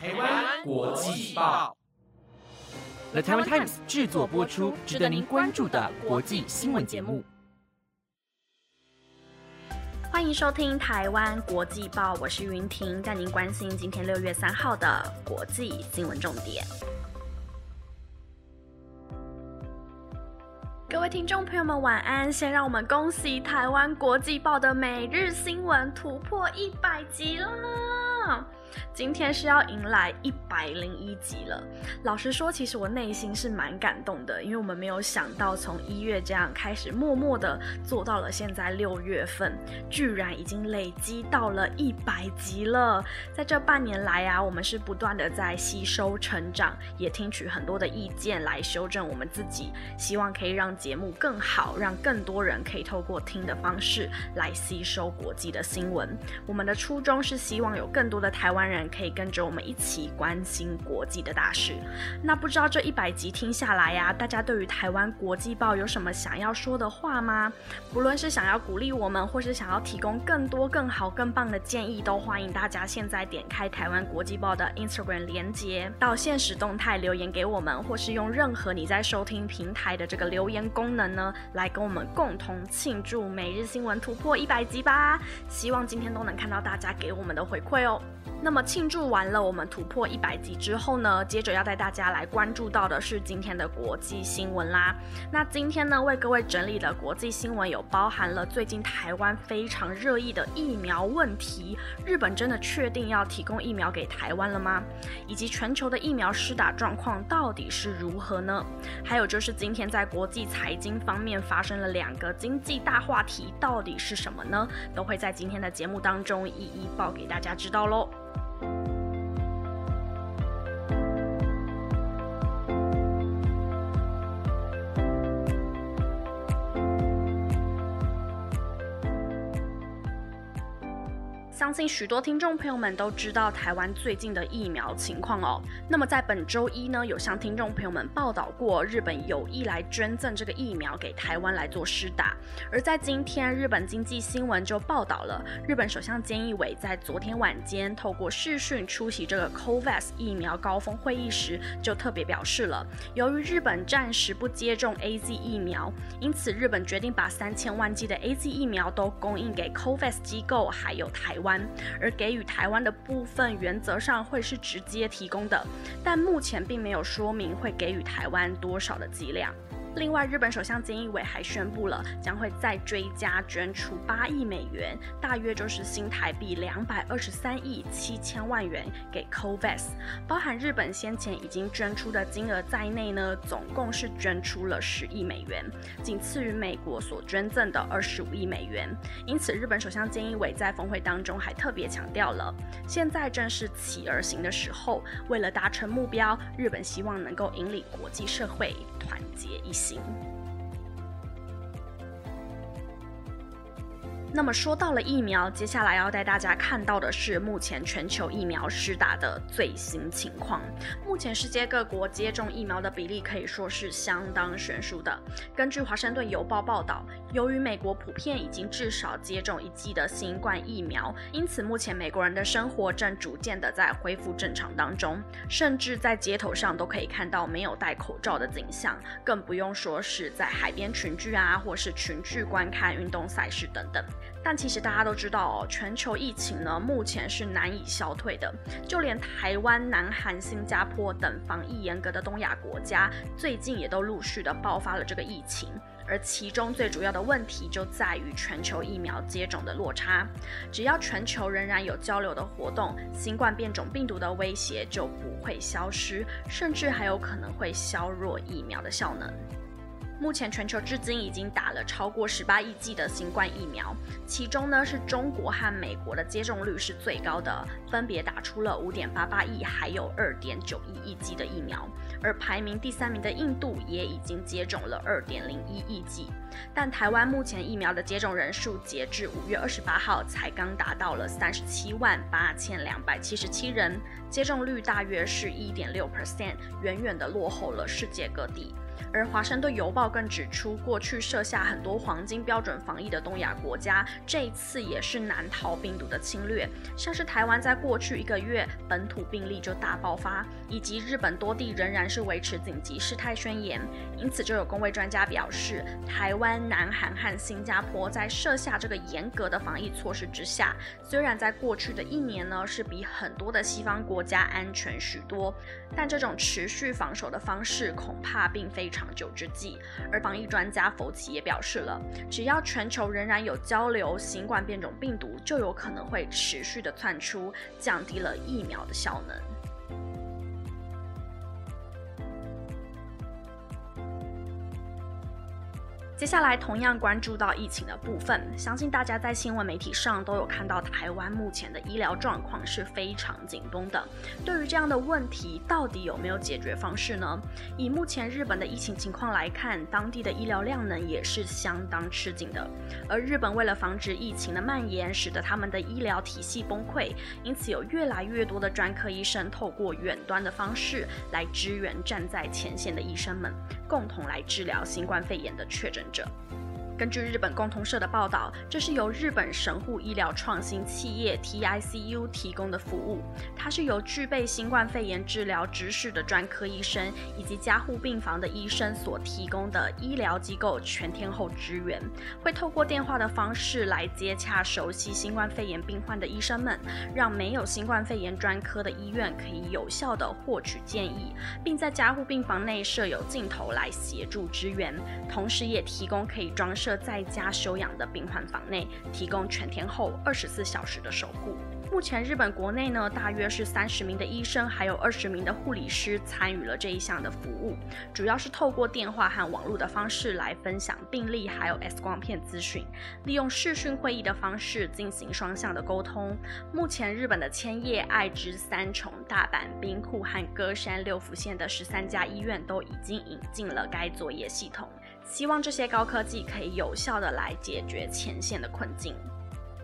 台湾国际报，The Taiwan Times 制作播出，值得您关注的国际新闻节目。欢迎收听台湾国际报，我是云婷，带您关心今天六月三号的国际新闻重点。各位听众朋友们，晚安！先让我们恭喜台湾国际报的每日新闻突破一百集了。今天是要迎来一百零一集了。老实说，其实我内心是蛮感动的，因为我们没有想到从一月这样开始，默默的做到了现在六月份，居然已经累积到了一百集了。在这半年来啊，我们是不断的在吸收成长，也听取很多的意见来修正我们自己，希望可以让节目更好，让更多人可以透过听的方式来吸收国际的新闻。我们的初衷是希望有更多的台湾人。可以跟着我们一起关心国际的大事。那不知道这一百集听下来呀，大家对于台湾国际报有什么想要说的话吗？不论是想要鼓励我们，或是想要提供更多、更好、更棒的建议，都欢迎大家现在点开台湾国际报的 Instagram 连接，到现实动态留言给我们，或是用任何你在收听平台的这个留言功能呢，来跟我们共同庆祝每日新闻突破一百集吧。希望今天都能看到大家给我们的回馈哦。那么庆祝完了我们突破一百集之后呢，接着要带大家来关注到的是今天的国际新闻啦。那今天呢，为各位整理的国际新闻有包含了最近台湾非常热议的疫苗问题，日本真的确定要提供疫苗给台湾了吗？以及全球的疫苗施打状况到底是如何呢？还有就是今天在国际财经方面发生了两个经济大话题，到底是什么呢？都会在今天的节目当中一一报给大家知道喽。相信许多听众朋友们都知道台湾最近的疫苗情况哦。那么在本周一呢，有向听众朋友们报道过，日本有意来捐赠这个疫苗给台湾来做施打。而在今天，日本经济新闻就报道了，日本首相菅义伟在昨天晚间透过视讯出席这个 COVAX 疫苗高峰会议时，就特别表示了，由于日本暂时不接种 AZ 疫苗，因此日本决定把三千万剂的 AZ 疫苗都供应给 COVAX 机构，还有台湾。而给予台湾的部分，原则上会是直接提供的，但目前并没有说明会给予台湾多少的剂量。另外，日本首相菅义伟还宣布了，将会再追加捐出八亿美元，大约就是新台币两百二十三亿七千万元给 COVAX，包含日本先前已经捐出的金额在内呢，总共是捐出了十亿美元，仅次于美国所捐赠的二十五亿美元。因此，日本首相菅义伟在峰会当中还特别强调了，现在正是起而行的时候，为了达成目标，日本希望能够引领国际社会团结一心。那么说到了疫苗，接下来要带大家看到的是目前全球疫苗施打的最新情况。目前世界各国接种疫苗的比例可以说是相当悬殊的。根据华盛顿邮报报道，由于美国普遍已经至少接种一剂的新冠疫苗，因此目前美国人的生活正逐渐的在恢复正常当中，甚至在街头上都可以看到没有戴口罩的景象，更不用说是在海边群聚啊，或是群聚观看运动赛事等等。但其实大家都知道哦，全球疫情呢目前是难以消退的，就连台湾、南韩、新加坡等防疫严格的东亚国家，最近也都陆续的爆发了这个疫情。而其中最主要的问题就在于全球疫苗接种的落差。只要全球仍然有交流的活动，新冠变种病毒的威胁就不会消失，甚至还有可能会削弱疫苗的效能。目前全球至今已经打了超过十八亿剂的新冠疫苗，其中呢是中国和美国的接种率是最高的，分别打出了五点八八亿还有二点九一亿剂的疫苗，而排名第三名的印度也已经接种了二点零一亿剂。但台湾目前疫苗的接种人数截至五月二十八号才刚达到了三十七万八千两百七十七人，接种率大约是一点六 percent，远远的落后了世界各地。而《华盛顿邮报》更指出，过去设下很多黄金标准防疫的东亚国家，这一次也是难逃病毒的侵略。像是台湾在过去一个月本土病例就大爆发，以及日本多地仍然是维持紧急事态宣言。因此，就有工位专家表示，台湾、南韩和新加坡在设下这个严格的防疫措施之下，虽然在过去的一年呢是比很多的西方国家安全许多，但这种持续防守的方式恐怕并非。长久之计，而防疫专家福奇也表示了，只要全球仍然有交流，新冠变种病毒就有可能会持续的窜出，降低了疫苗的效能。接下来，同样关注到疫情的部分，相信大家在新闻媒体上都有看到，台湾目前的医疗状况是非常紧绷的。对于这样的问题，到底有没有解决方式呢？以目前日本的疫情情况来看，当地的医疗量能也是相当吃紧的。而日本为了防止疫情的蔓延，使得他们的医疗体系崩溃，因此有越来越多的专科医生透过远端的方式来支援站在前线的医生们，共同来治疗新冠肺炎的确诊。者。根据日本共同社的报道，这是由日本神户医疗创新企业 TICU 提供的服务。它是由具备新冠肺炎治疗知识的专科医生以及加护病房的医生所提供的医疗机构全天候支援，会透过电话的方式来接洽熟悉新冠肺炎病患的医生们，让没有新冠肺炎专科的医院可以有效的获取建议，并在加护病房内设有镜头来协助支援，同时也提供可以装设。在家休养的病患房内提供全天候二十四小时的守护。目前日本国内呢，大约是三十名的医生，还有二十名的护理师参与了这一项的服务，主要是透过电话和网络的方式来分享病例，还有 X 光片资讯，利用视讯会议的方式进行双向的沟通。目前日本的千叶、爱知、三重、大阪、兵库和歌山六府县的十三家医院都已经引进了该作业系统。希望这些高科技可以有效的来解决前线的困境，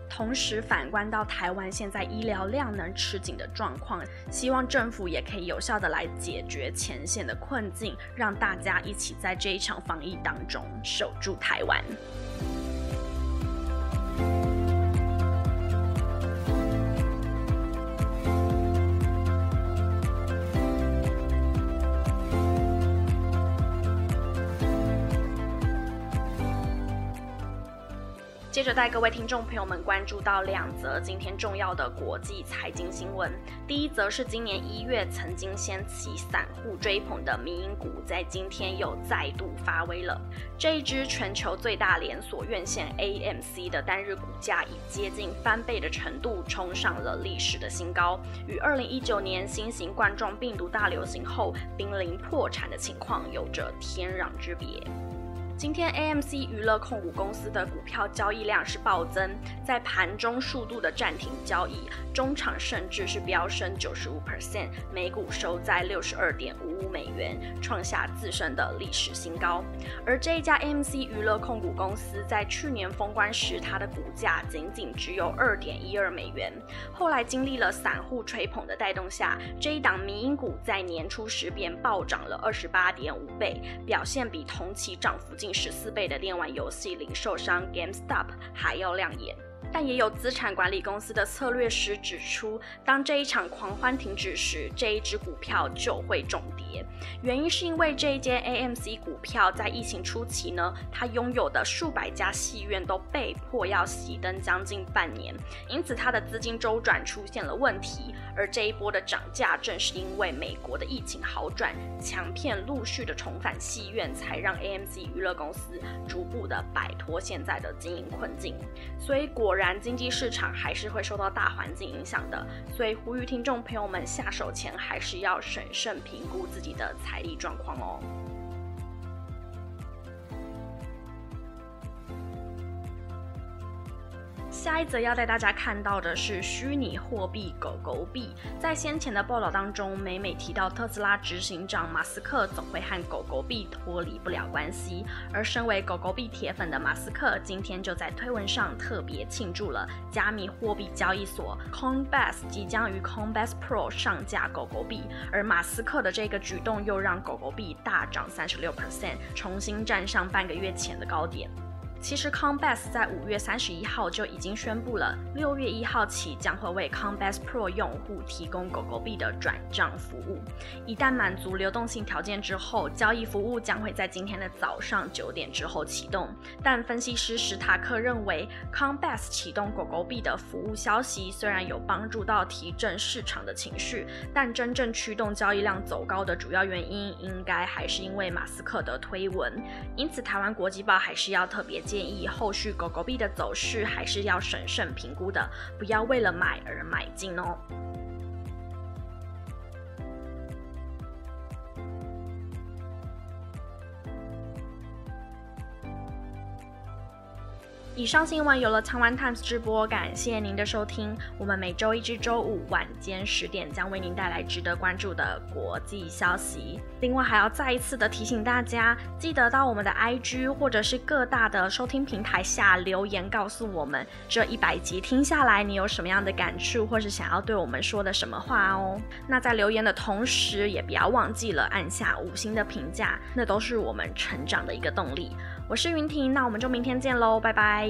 同时反观到台湾现在医疗量能吃紧的状况，希望政府也可以有效的来解决前线的困境，让大家一起在这一场防疫当中守住台湾。接着带各位听众朋友们关注到两则今天重要的国际财经新闻。第一则是今年一月曾经掀起散户追捧的民营股，在今天又再度发威了。这一支全球最大连锁院线 AMC 的单日股价以接近翻倍的程度冲上了历史的新高，与二零一九年新型冠状病毒大流行后濒临破产的情况有着天壤之别。今天 AMC 娱乐控股公司的股票交易量是暴增，在盘中数度的暂停交易，中场甚至是飙升九十五 percent，每股收在六十二点五五美元，创下自身的历史新高。而这一家 AMC 娱乐控股公司在去年封关时，它的股价仅仅只有二点一二美元，后来经历了散户吹捧的带动下，这一档民营股在年初时便暴涨了二十八点五倍，表现比同期涨幅近。十四倍的电玩游戏零售商 GameStop 还要亮眼。但也有资产管理公司的策略师指出，当这一场狂欢停止时，这一只股票就会重跌。原因是因为这一间 AMC 股票在疫情初期呢，它拥有的数百家戏院都被迫要熄灯将近半年，因此它的资金周转出现了问题。而这一波的涨价，正是因为美国的疫情好转，强片陆续的重返戏院，才让 AMC 娱乐公司逐步的摆脱现在的经营困境。所以果然。然，经济市场还是会受到大环境影响的，所以呼吁听众朋友们下手前还是要审慎评估自己的财力状况哦。下一则要带大家看到的是虚拟货币狗狗币。在先前的报道当中，每每提到特斯拉执行长马斯克，总会和狗狗币脱离不了关系。而身为狗狗币铁粉的马斯克，今天就在推文上特别庆祝了加密货币交易所 Coinbase 即将于 Coinbase Pro 上架狗狗币。而马斯克的这个举动又让狗狗币大涨三十六 percent，重新站上半个月前的高点。其实 c o m b a s 在五月三十一号就已经宣布了，六月一号起将会为 c o m b a s Pro 用户提供狗狗币的转账服务。一旦满足流动性条件之后，交易服务将会在今天的早上九点之后启动。但分析师史塔克认为 c o m b a s 启动狗狗币的服务消息虽然有帮助到提振市场的情绪，但真正驱动交易量走高的主要原因，应该还是因为马斯克的推文。因此，台湾国际报还是要特别。建议后续狗狗币的走势还是要审慎评估的，不要为了买而买进哦。以上新闻有了台湾 Times 直播，感谢您的收听。我们每周一至周五晚间十点将为您带来值得关注的国际消息。另外，还要再一次的提醒大家，记得到我们的 IG 或者是各大的收听平台下留言，告诉我们这一百集听下来你有什么样的感触，或是想要对我们说的什么话哦。那在留言的同时，也不要忘记了按下五星的评价，那都是我们成长的一个动力。我是云婷，那我们就明天见喽，拜拜。